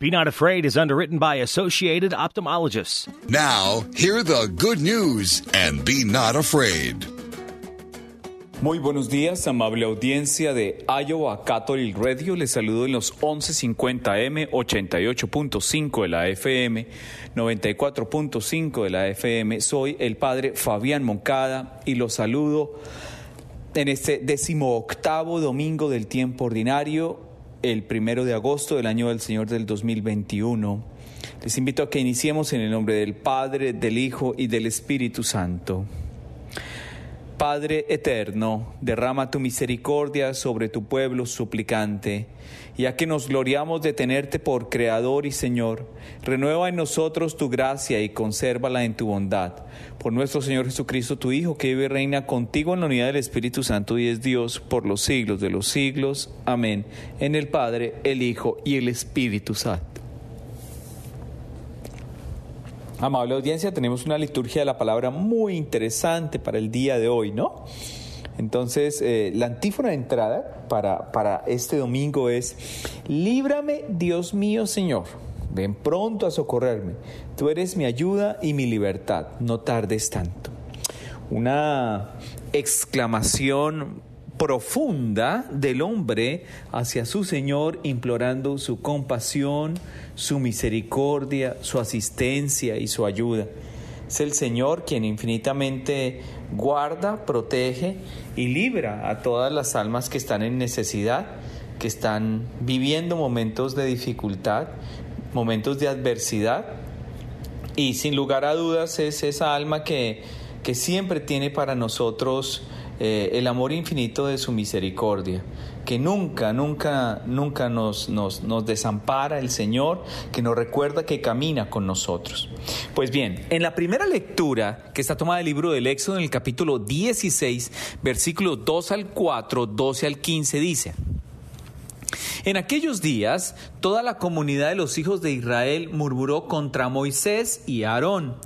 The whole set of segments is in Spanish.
Be Not Afraid is underwritten by Associated Ophthalmologists. Now, hear the good news and be not afraid. Muy buenos días, amable audiencia de Iowa Catholic Radio. Les saludo en los 1150M, 88.5 de la FM, 94.5 de la FM. Soy el padre Fabián Moncada y los saludo en este decimoctavo domingo del tiempo ordinario el primero de agosto del año del Señor del 2021. Les invito a que iniciemos en el nombre del Padre, del Hijo y del Espíritu Santo. Padre eterno, derrama tu misericordia sobre tu pueblo suplicante, ya que nos gloriamos de tenerte por Creador y Señor, renueva en nosotros tu gracia y consérvala en tu bondad. Por nuestro Señor Jesucristo, tu Hijo, que vive y reina contigo en la unidad del Espíritu Santo y es Dios por los siglos de los siglos. Amén. En el Padre, el Hijo y el Espíritu Santo. Amable audiencia, tenemos una liturgia de la palabra muy interesante para el día de hoy, ¿no? Entonces, eh, la antífona de entrada para, para este domingo es, líbrame, Dios mío, Señor, ven pronto a socorrerme, tú eres mi ayuda y mi libertad, no tardes tanto. Una exclamación profunda del hombre hacia su Señor, implorando su compasión, su misericordia, su asistencia y su ayuda. Es el Señor quien infinitamente guarda, protege y libra a todas las almas que están en necesidad, que están viviendo momentos de dificultad, momentos de adversidad. Y sin lugar a dudas es esa alma que, que siempre tiene para nosotros eh, el amor infinito de su misericordia, que nunca, nunca, nunca nos, nos, nos desampara el Señor, que nos recuerda que camina con nosotros. Pues bien, en la primera lectura que está tomada del libro del Éxodo, en el capítulo 16, versículos 2 al 4, 12 al 15, dice, en aquellos días, toda la comunidad de los hijos de Israel murmuró contra Moisés y Aarón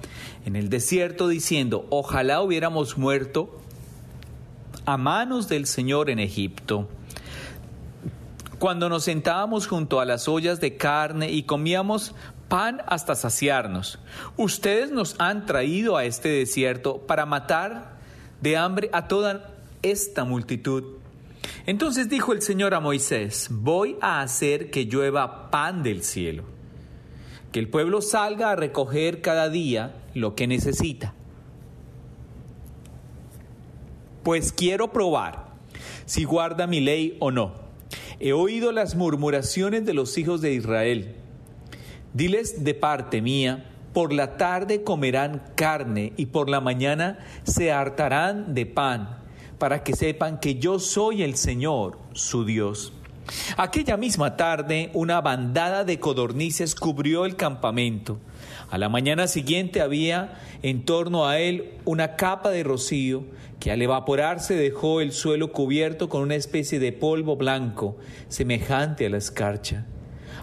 en el desierto diciendo, ojalá hubiéramos muerto a manos del Señor en Egipto. Cuando nos sentábamos junto a las ollas de carne y comíamos pan hasta saciarnos, ustedes nos han traído a este desierto para matar de hambre a toda esta multitud. Entonces dijo el Señor a Moisés, voy a hacer que llueva pan del cielo, que el pueblo salga a recoger cada día lo que necesita pues quiero probar si guarda mi ley o no. He oído las murmuraciones de los hijos de Israel. Diles de parte mía, por la tarde comerán carne y por la mañana se hartarán de pan, para que sepan que yo soy el Señor, su Dios. Aquella misma tarde una bandada de codornices cubrió el campamento. A la mañana siguiente había en torno a él una capa de rocío que al evaporarse dejó el suelo cubierto con una especie de polvo blanco, semejante a la escarcha.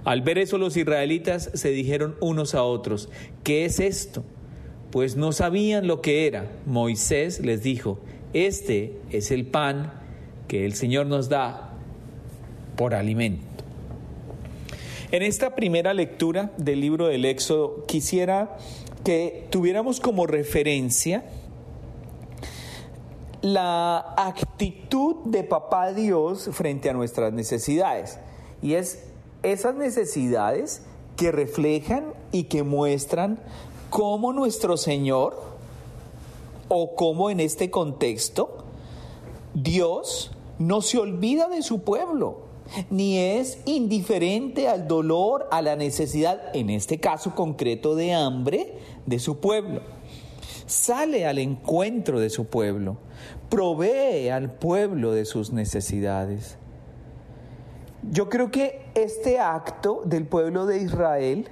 Al ver eso los israelitas se dijeron unos a otros, ¿qué es esto? Pues no sabían lo que era. Moisés les dijo, este es el pan que el Señor nos da por alimento. En esta primera lectura del libro del Éxodo quisiera que tuviéramos como referencia la actitud de papá Dios frente a nuestras necesidades. Y es esas necesidades que reflejan y que muestran cómo nuestro Señor, o cómo en este contexto, Dios no se olvida de su pueblo, ni es indiferente al dolor, a la necesidad, en este caso concreto de hambre, de su pueblo sale al encuentro de su pueblo, provee al pueblo de sus necesidades. Yo creo que este acto del pueblo de Israel,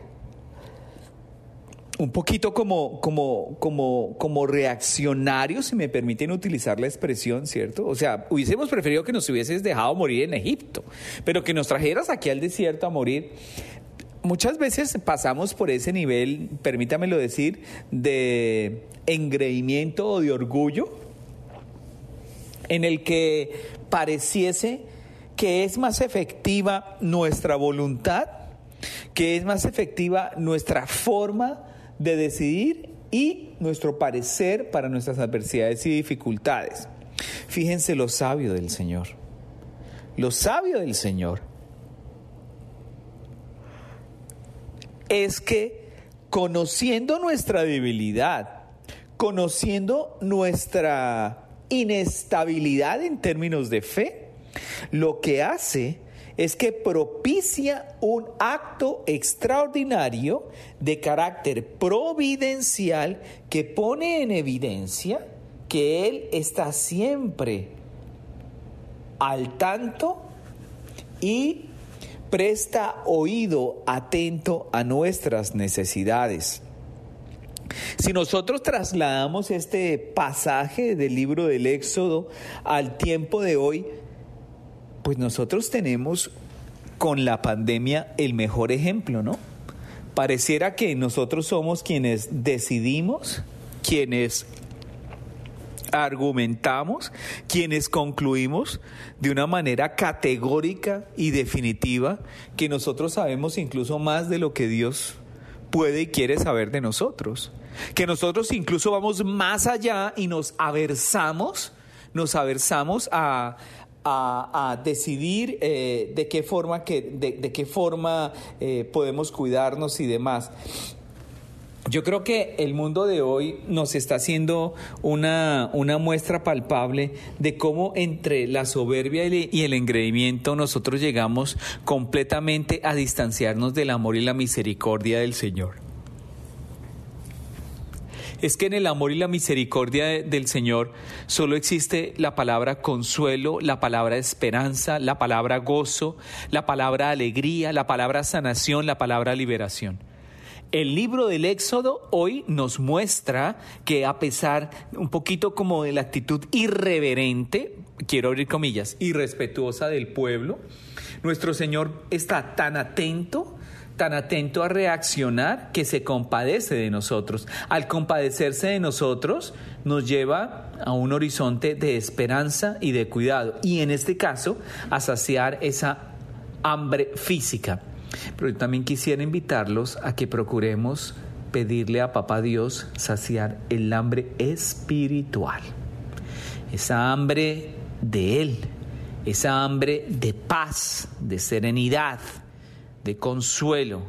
un poquito como, como, como, como reaccionario, si me permiten utilizar la expresión, ¿cierto? O sea, hubiésemos preferido que nos hubieses dejado morir en Egipto, pero que nos trajeras aquí al desierto a morir muchas veces pasamos por ese nivel, permítamelo decir, de engreimiento o de orgullo, en el que pareciese que es más efectiva nuestra voluntad que es más efectiva nuestra forma de decidir y nuestro parecer para nuestras adversidades y dificultades. Fíjense lo sabio del Señor. Lo sabio del Señor es que conociendo nuestra debilidad, conociendo nuestra inestabilidad en términos de fe, lo que hace es que propicia un acto extraordinario de carácter providencial que pone en evidencia que Él está siempre al tanto y presta oído atento a nuestras necesidades. Si nosotros trasladamos este pasaje del libro del Éxodo al tiempo de hoy, pues nosotros tenemos con la pandemia el mejor ejemplo, ¿no? Pareciera que nosotros somos quienes decidimos, quienes argumentamos, quienes concluimos de una manera categórica y definitiva que nosotros sabemos incluso más de lo que Dios puede y quiere saber de nosotros. Que nosotros incluso vamos más allá y nos aversamos, nos aversamos a, a, decidir eh, de qué forma, que, de, qué forma eh, podemos cuidarnos y demás. Yo creo que el mundo de hoy nos está haciendo una, una, muestra palpable de cómo entre la soberbia y el engreimiento nosotros llegamos completamente a distanciarnos del amor y la misericordia del Señor es que en el amor y la misericordia del Señor solo existe la palabra consuelo, la palabra esperanza, la palabra gozo, la palabra alegría, la palabra sanación, la palabra liberación. El libro del Éxodo hoy nos muestra que a pesar un poquito como de la actitud irreverente, quiero abrir comillas, irrespetuosa del pueblo, nuestro Señor está tan atento tan atento a reaccionar que se compadece de nosotros. Al compadecerse de nosotros nos lleva a un horizonte de esperanza y de cuidado y en este caso a saciar esa hambre física. Pero yo también quisiera invitarlos a que procuremos pedirle a Papá Dios saciar el hambre espiritual. Esa hambre de Él, esa hambre de paz, de serenidad, de consuelo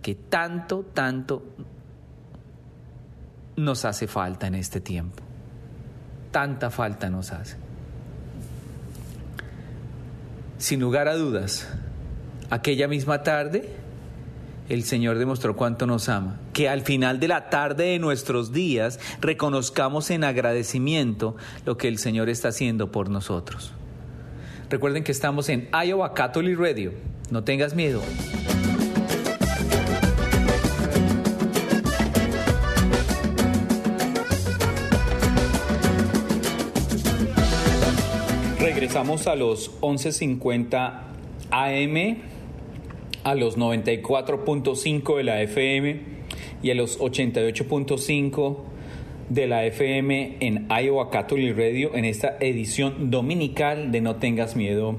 que tanto, tanto nos hace falta en este tiempo. Tanta falta nos hace. Sin lugar a dudas, aquella misma tarde, el Señor demostró cuánto nos ama. Que al final de la tarde de nuestros días reconozcamos en agradecimiento lo que el Señor está haciendo por nosotros. Recuerden que estamos en Iowa Catholic Radio no tengas miedo. Regresamos a los 11.50 AM, a los 94.5 de la FM y a los 88.5 de la FM en Iowa Catholic Radio en esta edición dominical de No tengas miedo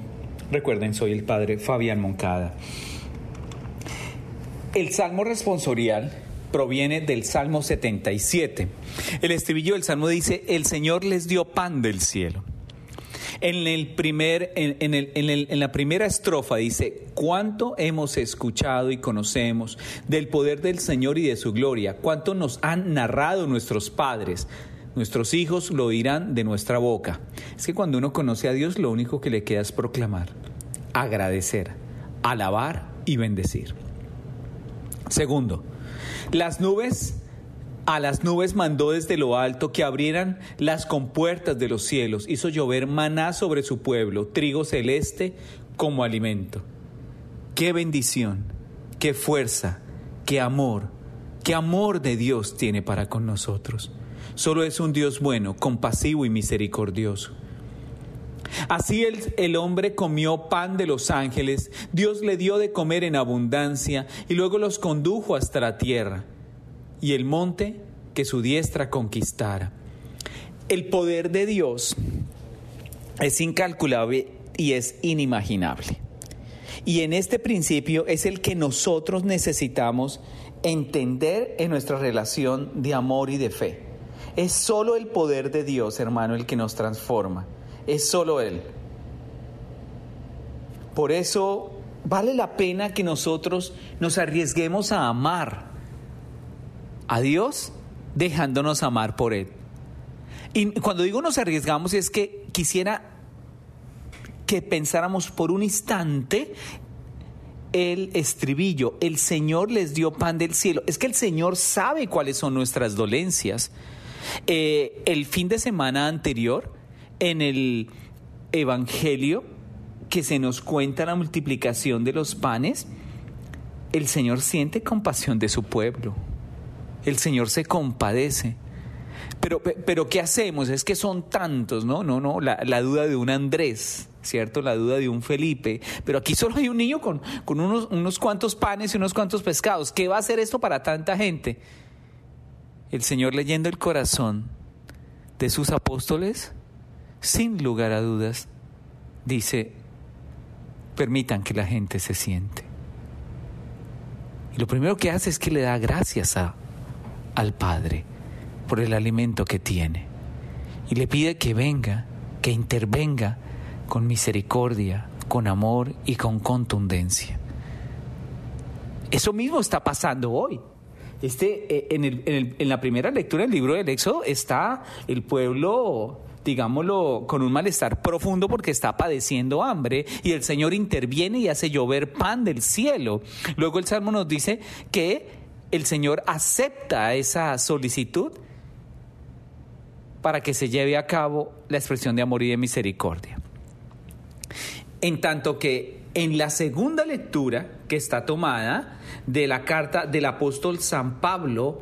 Recuerden, soy el padre Fabián Moncada. El salmo responsorial proviene del Salmo 77. El estribillo del salmo dice, el Señor les dio pan del cielo. En, el primer, en, en, la primera estrofa dice, cuánto hemos escuchado y conocemos del poder del Señor y de su gloria, cuánto nos han narrado nuestros padres Nuestros hijos lo oirán de nuestra boca. Es que cuando uno conoce a Dios, lo único que le queda es proclamar, agradecer, alabar y bendecir. Segundo, las nubes a las nubes mandó desde lo alto que abrieran las compuertas de los cielos, hizo llover maná sobre su pueblo, trigo celeste como alimento. Qué bendición, qué fuerza, qué amor, qué amor de Dios tiene para con nosotros. Solo es un Dios bueno, compasivo y misericordioso. Así el, el, hombre comió pan de los ángeles, Dios le dio de comer en abundancia y luego los condujo hasta la tierra y el monte que su diestra conquistara. El poder de Dios es incalculable y es inimaginable. Y en este principio es el que nosotros necesitamos entender en nuestra relación de amor y de fe. Es solo el poder de Dios, hermano, el que nos transforma. Es solo Él. Por eso vale la pena que nosotros nos arriesguemos a amar a Dios dejándonos amar por Él. Y cuando digo nos arriesgamos es que quisiera que pensáramos por un instante el estribillo, el Señor les dio pan del cielo. Es que el Señor sabe cuáles son nuestras dolencias. Eh, el fin de semana anterior, en el Evangelio, que se nos cuenta la multiplicación de los panes, el Señor siente compasión de su pueblo. El Señor se compadece. Pero, pero ¿qué hacemos? Es que son tantos, ¿no? No, no, la, la duda de un Andrés, ¿cierto? La duda de un Felipe. Pero aquí solo hay un niño con, con unos, unos cuantos panes y unos cuantos pescados. ¿Qué va a hacer esto para tanta gente? El Señor leyendo el corazón de sus apóstoles, sin lugar a dudas, dice, permitan que la gente se siente. Y lo primero que hace es que le da gracias a, al Padre por el alimento que tiene. Y le pide que venga, que intervenga con misericordia, con amor y con contundencia. Eso mismo está pasando hoy. Este, eh, en, el, en, en la primera lectura del libro del Éxodo está el pueblo digámoslo, con un malestar profundo porque está padeciendo hambre y el Señor interviene y hace llover pan del cielo. Luego el Salmo nos dice que el Señor acepta esa solicitud para que se lleve a cabo la expresión de amor y de misericordia. En tanto que en la segunda lectura que está tomada de la carta del apóstol San Pablo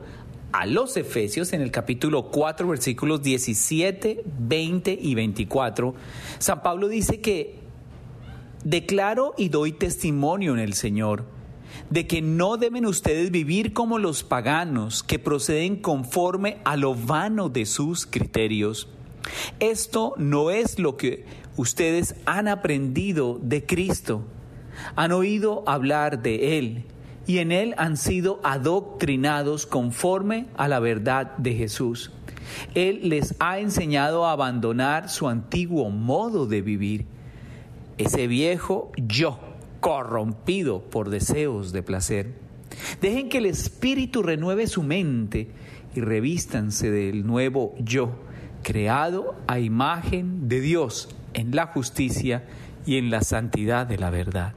a los Efesios en el capítulo 4 versículos 17, 20 y 24, San Pablo dice que declaro y doy testimonio en el Señor de que no deben ustedes vivir como los paganos que proceden conforme a lo vano de sus criterios. Esto no es lo que ustedes han aprendido de Cristo. Han oído hablar de Él y en Él han sido adoctrinados conforme a la verdad de Jesús. Él les ha enseñado a abandonar su antiguo modo de vivir, ese viejo yo corrompido por deseos de placer. Dejen que el Espíritu renueve su mente y revístanse del nuevo yo, creado a imagen de Dios en la justicia y en la santidad de la verdad.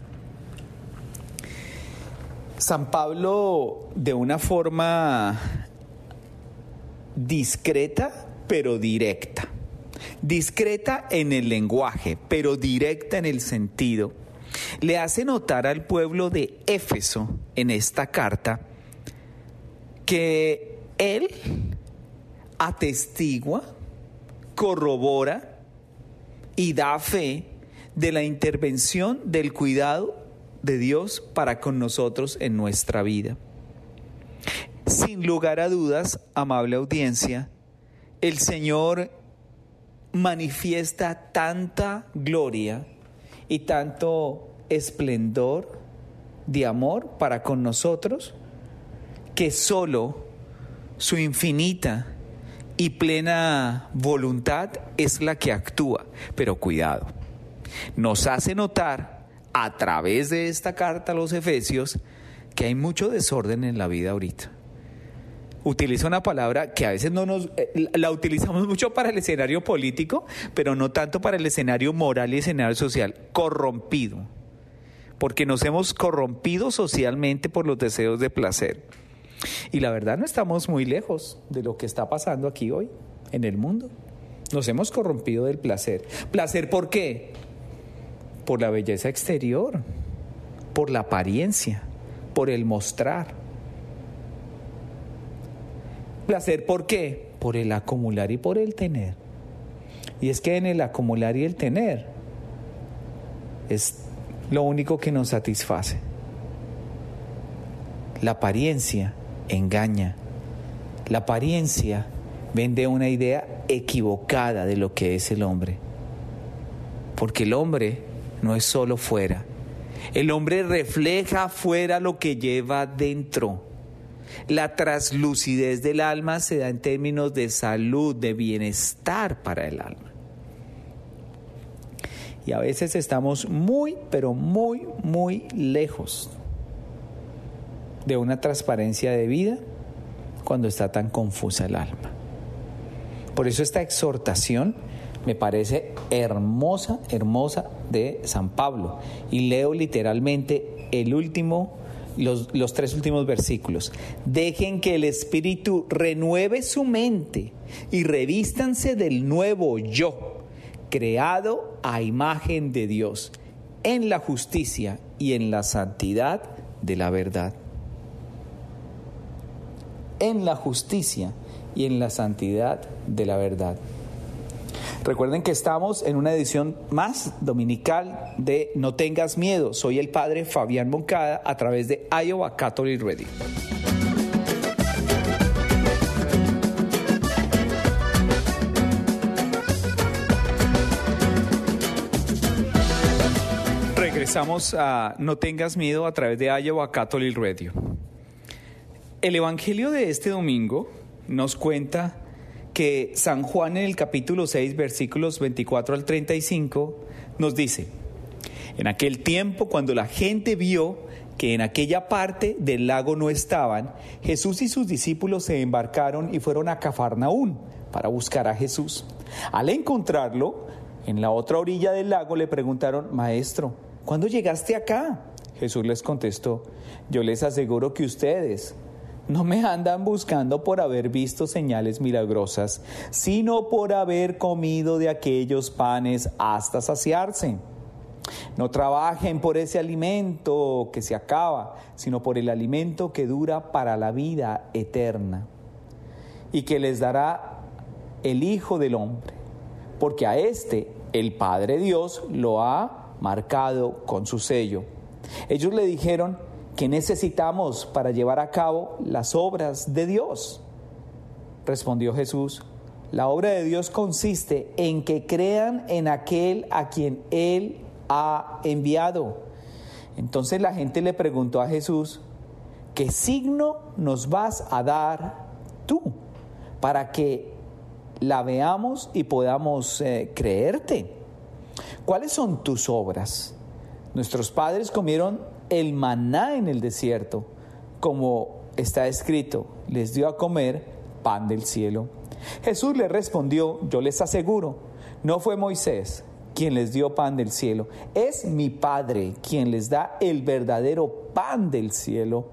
San Pablo, de una forma discreta, pero directa. Discreta en el lenguaje, pero directa en el sentido. Le hace notar al pueblo de Éfeso en esta carta que él atestigua, corrobora y da fe de la intervención del cuidado de Dios para con nosotros en nuestra vida. Sin lugar a dudas, amable audiencia, el Señor manifiesta tanta gloria y tanto esplendor de amor para con nosotros que solo su infinita y plena voluntad es la que actúa. Pero cuidado, nos hace notar a través de esta carta a los Efesios que hay mucho desorden en la vida ahorita. Utiliza una palabra que a veces no nos eh, la utilizamos mucho para el escenario político, pero no tanto para el escenario moral y escenario social, corrompido. Porque nos hemos corrompido socialmente por los deseos de placer. Y la verdad no estamos muy lejos de lo que está pasando aquí hoy en el mundo. Nos hemos corrompido del placer. ¿Placer por qué? Por la belleza exterior, por la apariencia, por el mostrar. Placer por qué? Por el acumular y por el tener. Y es que en el acumular y el tener es lo único que nos satisface. La apariencia engaña. La apariencia vende una idea equivocada de lo que es el hombre. Porque el hombre no es solo fuera. El hombre refleja fuera lo que lleva dentro. La traslucidez del alma se da en términos de salud, de bienestar para el alma. Y a veces estamos muy, pero muy, muy lejos de una transparencia de vida cuando está tan confusa el alma. Por eso esta exhortación me parece hermosa, hermosa de San Pablo. Y leo literalmente el último, los, los, tres últimos versículos. Dejen que el Espíritu renueve su mente y revístanse del nuevo yo, creado a imagen de Dios, en la justicia y en la santidad de la verdad. En la justicia y en la santidad de la verdad. Recuerden que estamos en una edición más dominical de No tengas miedo. Soy el padre Fabián Moncada a través de Iowa Catholic Radio. Regresamos a No tengas miedo a través de Iowa Catholic Radio. El Evangelio de este domingo nos cuenta que San Juan en el capítulo 6, versículos 24 al 35, nos dice, en aquel tiempo cuando la gente vio que en aquella parte del lago no estaban, Jesús y sus discípulos se embarcaron y fueron a Cafarnaún para buscar a Jesús. Al encontrarlo, en la otra orilla del lago le preguntaron, Maestro, ¿cuándo llegaste acá? Jesús les contestó, yo les aseguro que ustedes, no me andan buscando por haber visto señales milagrosas, sino por haber comido de aquellos panes hasta saciarse. No trabajen por ese alimento que se acaba, sino por el alimento que dura para la vida eterna y que les dará el Hijo del Hombre, porque a este el Padre Dios lo ha marcado con su sello. Ellos le dijeron, ¿Qué necesitamos para llevar a cabo las obras de Dios? Respondió Jesús, la obra de Dios consiste en que crean en aquel a quien Él ha enviado. Entonces la gente le preguntó a Jesús, ¿qué signo nos vas a dar tú para que la veamos y podamos eh, creerte? ¿Cuáles son tus obras? Nuestros padres comieron el maná en el desierto, como está escrito, les dio a comer pan del cielo. Jesús le respondió, yo les aseguro, no fue Moisés quien les dio pan del cielo, es mi Padre quien les da el verdadero pan del cielo,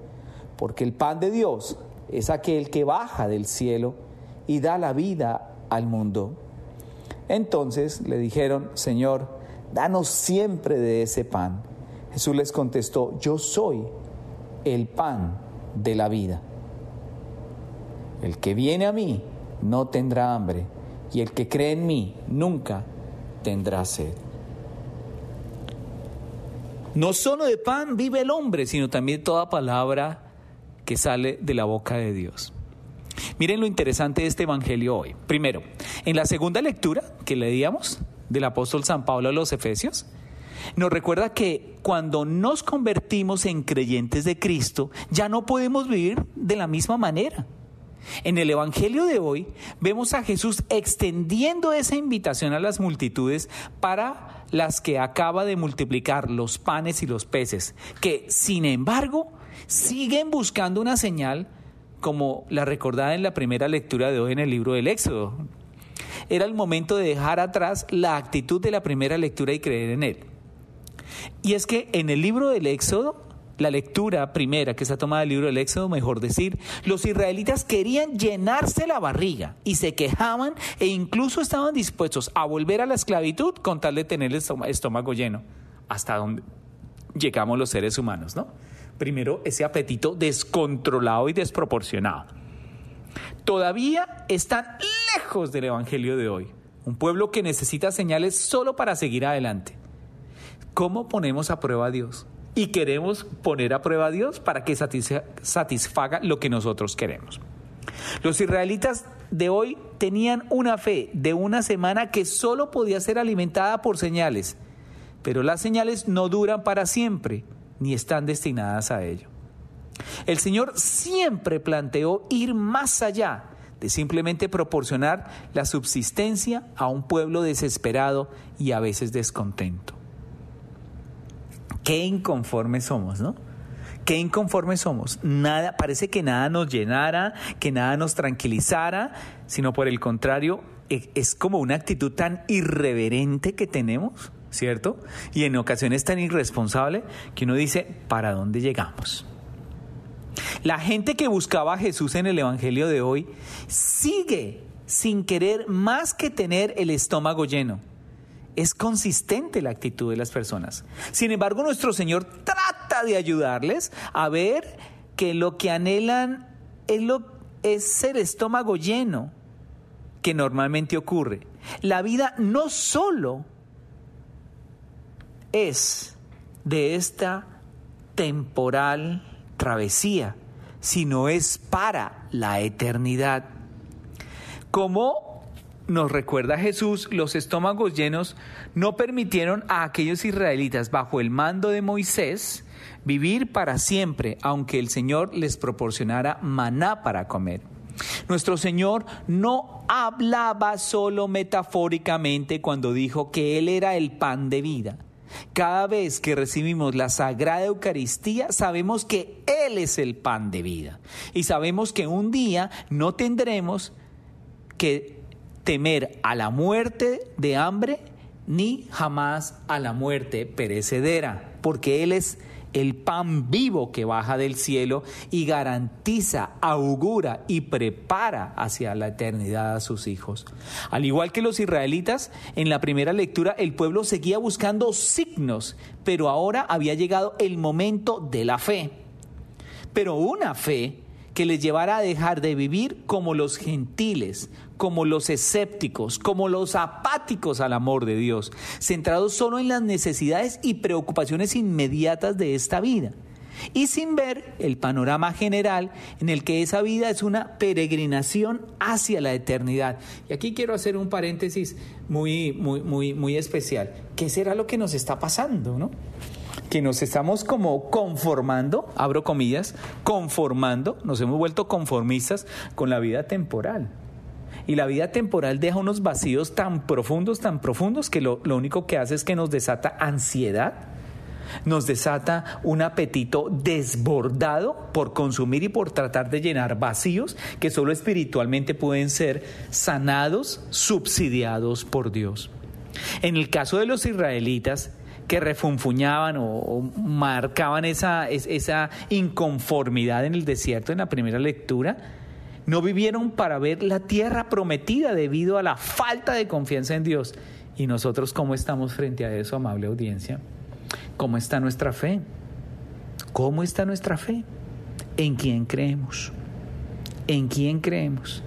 porque el pan de Dios es aquel que baja del cielo y da la vida al mundo. Entonces le dijeron, Señor, danos siempre de ese pan. Jesús les contestó, yo soy el pan de la vida. El que viene a mí no tendrá hambre y el que cree en mí nunca tendrá sed. No solo de pan vive el hombre, sino también toda palabra que sale de la boca de Dios. Miren lo interesante de este Evangelio hoy. Primero, en la segunda lectura que leíamos del apóstol San Pablo a los Efesios, nos recuerda que cuando nos convertimos en creyentes de Cristo, ya no podemos vivir de la misma manera. En el Evangelio de hoy vemos a Jesús extendiendo esa invitación a las multitudes para las que acaba de multiplicar los panes y los peces, que sin embargo siguen buscando una señal como la recordada en la primera lectura de hoy en el libro del Éxodo. Era el momento de dejar atrás la actitud de la primera lectura y creer en Él. Y es que en el libro del Éxodo, la lectura primera que está tomada del libro del Éxodo, mejor decir, los israelitas querían llenarse la barriga y se quejaban e incluso estaban dispuestos a volver a la esclavitud con tal de tener el estómago lleno, hasta donde llegamos los seres humanos, ¿no? Primero, ese apetito descontrolado y desproporcionado. Todavía están lejos del Evangelio de hoy, un pueblo que necesita señales solo para seguir adelante. ¿Cómo ponemos a prueba a Dios? Y queremos poner a prueba a Dios para que satisfaga lo que nosotros queremos. Los israelitas de hoy tenían una fe de una semana que solo podía ser alimentada por señales. pero las señales no duran para siempre, ni están destinadas a ello. El Señor siempre planteó ir más allá de simplemente proporcionar la subsistencia a un pueblo desesperado y a veces descontento. Qué inconformes somos, ¿no? Qué inconformes somos. Nada, parece que nada nos llenara, que nada nos tranquilizara, sino por el contrario, e, es como una actitud tan irreverente que tenemos, ¿cierto? Y en ocasiones tan irresponsable que uno dice, ¿para dónde llegamos? La gente que buscaba a Jesús en el Evangelio de hoy sigue sin querer más que tener el estómago lleno. Es consistente la actitud de las personas. Sin embargo, nuestro Señor trata de ayudarles a ver que lo que anhelan es, lo, es el estómago lleno que normalmente ocurre. La vida no solo es de esta temporal travesía, sino es para la eternidad. Como nos recuerda Jesús, los estómagos llenos no permitieron a aquellos israelitas bajo el mando de Moisés vivir para siempre, aunque el Señor les proporcionara maná para comer. Nuestro Señor no hablaba solo metafóricamente cuando dijo que Él era el pan de vida. Cada vez que recibimos la Sagrada Eucaristía, sabemos que Él es el pan de vida. Y sabemos que un día no tendremos que temer a la muerte de hambre ni jamás a la muerte perecedera, porque Él es el pan vivo que baja del cielo y garantiza, augura y prepara hacia la eternidad a sus hijos. Al igual que los israelitas, en la primera lectura el pueblo seguía buscando signos, pero ahora había llegado el momento de la fe. Pero una fe que les llevara a dejar de vivir como los gentiles, como los escépticos, como los apáticos al amor de Dios, centrados solo en las necesidades y preocupaciones inmediatas de esta vida y sin ver el panorama general en el que esa vida es una peregrinación hacia la eternidad. Y aquí quiero hacer un paréntesis muy, muy, muy, muy especial. ¿Qué será lo que nos está pasando, no? Que nos estamos como conformando, abro comillas, conformando, nos hemos vuelto conformistas con la vida temporal. Y la vida temporal deja unos vacíos tan profundos, tan profundos, que lo, lo único que hace es que nos desata ansiedad, nos desata un apetito desbordado por consumir y por tratar de llenar vacíos que solo espiritualmente pueden ser sanados, subsidiados por Dios. En el caso de los israelitas, que refunfuñaban o, marcaban esa, esa inconformidad en el desierto en la primera lectura, no vivieron para ver la tierra prometida debido a la falta de confianza en Dios. ¿Y nosotros cómo estamos frente a eso, amable audiencia? ¿Cómo está nuestra fe? ¿Cómo está nuestra fe? ¿En quién creemos? ¿En quién creemos?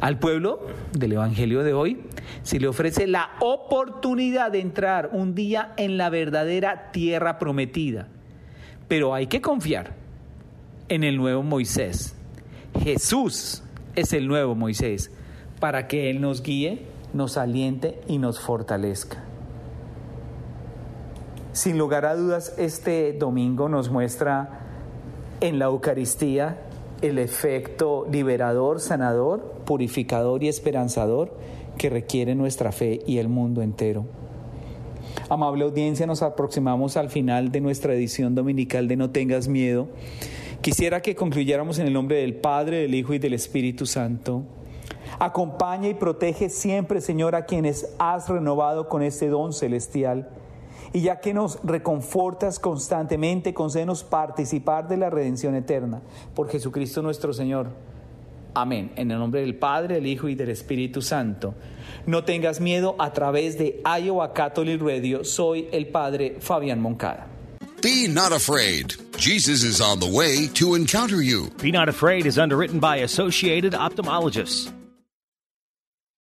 Al pueblo del Evangelio de hoy se le ofrece la oportunidad de entrar un día en la verdadera tierra prometida. Pero hay que confiar en el nuevo Moisés. Jesús es el nuevo Moisés para que Él nos guíe, nos aliente y nos fortalezca. Sin lugar a dudas, este domingo nos muestra en la Eucaristía el efecto liberador, sanador, purificador y esperanzador que requiere nuestra fe y el mundo entero. Amable audiencia, nos aproximamos al final de nuestra edición dominical de No tengas miedo. Quisiera que concluyéramos en el nombre del Padre, del Hijo y del Espíritu Santo. Acompaña y protege siempre, Señor, a quienes has renovado con este don celestial. Y ya que nos reconfortas constantemente, concédenos participar de la redención eterna. Por Jesucristo nuestro Señor. Amén. En el nombre del Padre, del Hijo y del Espíritu Santo. No tengas miedo a través de Iowa Catholic Radio. Soy el Padre Fabián Moncada. Be not afraid. Jesus is on the way to encounter you. Be Not Afraid is underwritten by Associated Ophthalmologists.